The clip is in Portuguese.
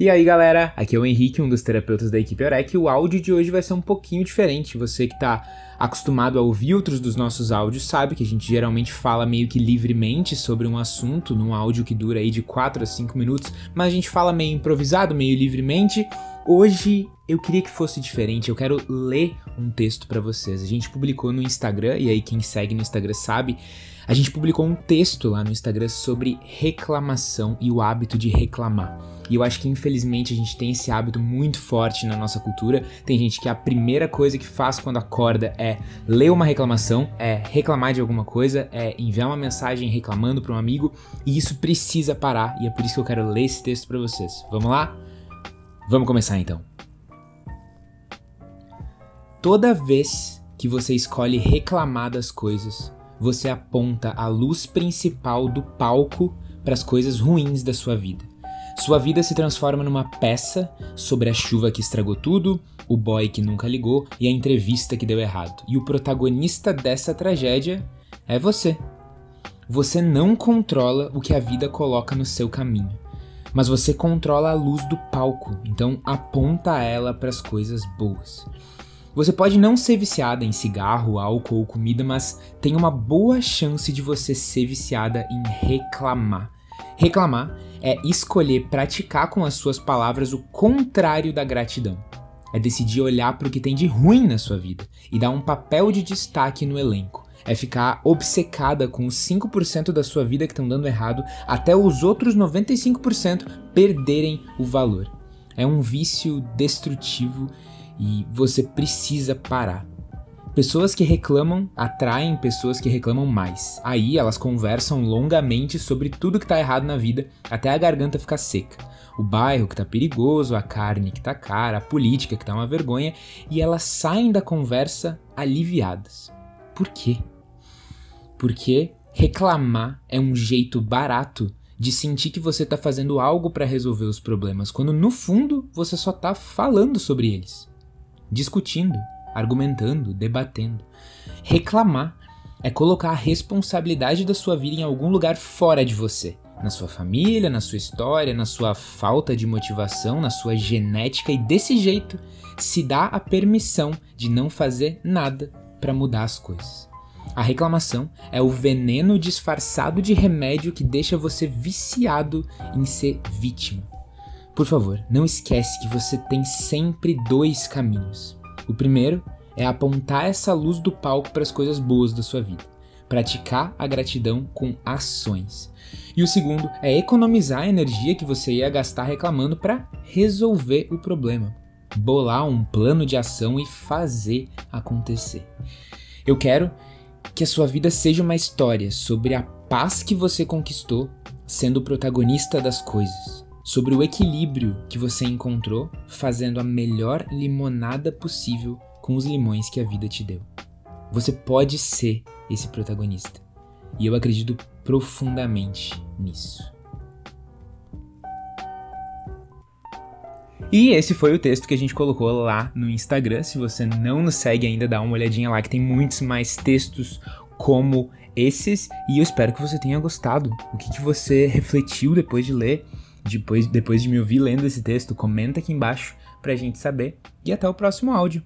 E aí galera, aqui é o Henrique, um dos terapeutas da equipe Orec, o áudio de hoje vai ser um pouquinho diferente. Você que está acostumado a ouvir outros dos nossos áudios sabe que a gente geralmente fala meio que livremente sobre um assunto num áudio que dura aí de 4 a 5 minutos, mas a gente fala meio improvisado, meio livremente. Hoje eu queria que fosse diferente, eu quero ler um texto para vocês. A gente publicou no Instagram, e aí quem segue no Instagram sabe, a gente publicou um texto lá no Instagram sobre reclamação e o hábito de reclamar. E eu acho que infelizmente a gente tem esse hábito muito forte na nossa cultura. Tem gente que a primeira coisa que faz quando acorda é ler uma reclamação, é reclamar de alguma coisa, é enviar uma mensagem reclamando para um amigo, e isso precisa parar, e é por isso que eu quero ler esse texto para vocês. Vamos lá? Vamos começar então. Toda vez que você escolhe reclamar das coisas, você aponta a luz principal do palco para as coisas ruins da sua vida. Sua vida se transforma numa peça sobre a chuva que estragou tudo, o boy que nunca ligou e a entrevista que deu errado. E o protagonista dessa tragédia é você. Você não controla o que a vida coloca no seu caminho, mas você controla a luz do palco, então aponta ela para as coisas boas. Você pode não ser viciada em cigarro, álcool ou comida, mas tem uma boa chance de você ser viciada em reclamar. Reclamar é escolher praticar com as suas palavras o contrário da gratidão. É decidir olhar para o que tem de ruim na sua vida e dar um papel de destaque no elenco. É ficar obcecada com os 5% da sua vida que estão dando errado até os outros 95% perderem o valor. É um vício destrutivo e você precisa parar. Pessoas que reclamam atraem pessoas que reclamam mais. Aí elas conversam longamente sobre tudo que tá errado na vida até a garganta ficar seca. O bairro que tá perigoso, a carne que tá cara, a política que tá uma vergonha, e elas saem da conversa aliviadas. Por quê? Porque reclamar é um jeito barato de sentir que você tá fazendo algo para resolver os problemas, quando no fundo você só tá falando sobre eles, discutindo, argumentando, debatendo. Reclamar é colocar a responsabilidade da sua vida em algum lugar fora de você. Na sua família, na sua história, na sua falta de motivação, na sua genética, e desse jeito se dá a permissão de não fazer nada para mudar as coisas. A reclamação é o veneno disfarçado de remédio que deixa você viciado em ser vítima. Por favor, não esquece que você tem sempre dois caminhos. O primeiro é apontar essa luz do palco para as coisas boas da sua vida, praticar a gratidão com ações. E o segundo é economizar a energia que você ia gastar reclamando para resolver o problema, bolar um plano de ação e fazer acontecer. Eu quero que a sua vida seja uma história sobre a paz que você conquistou sendo o protagonista das coisas sobre o equilíbrio que você encontrou fazendo a melhor limonada possível com os limões que a vida te deu. Você pode ser esse protagonista. E eu acredito profundamente nisso. E esse foi o texto que a gente colocou lá no Instagram. Se você não nos segue ainda, dá uma olhadinha lá que tem muitos mais textos como esses. E eu espero que você tenha gostado. O que, que você refletiu depois de ler? Depois, depois de me ouvir lendo esse texto, comenta aqui embaixo pra gente saber. E até o próximo áudio.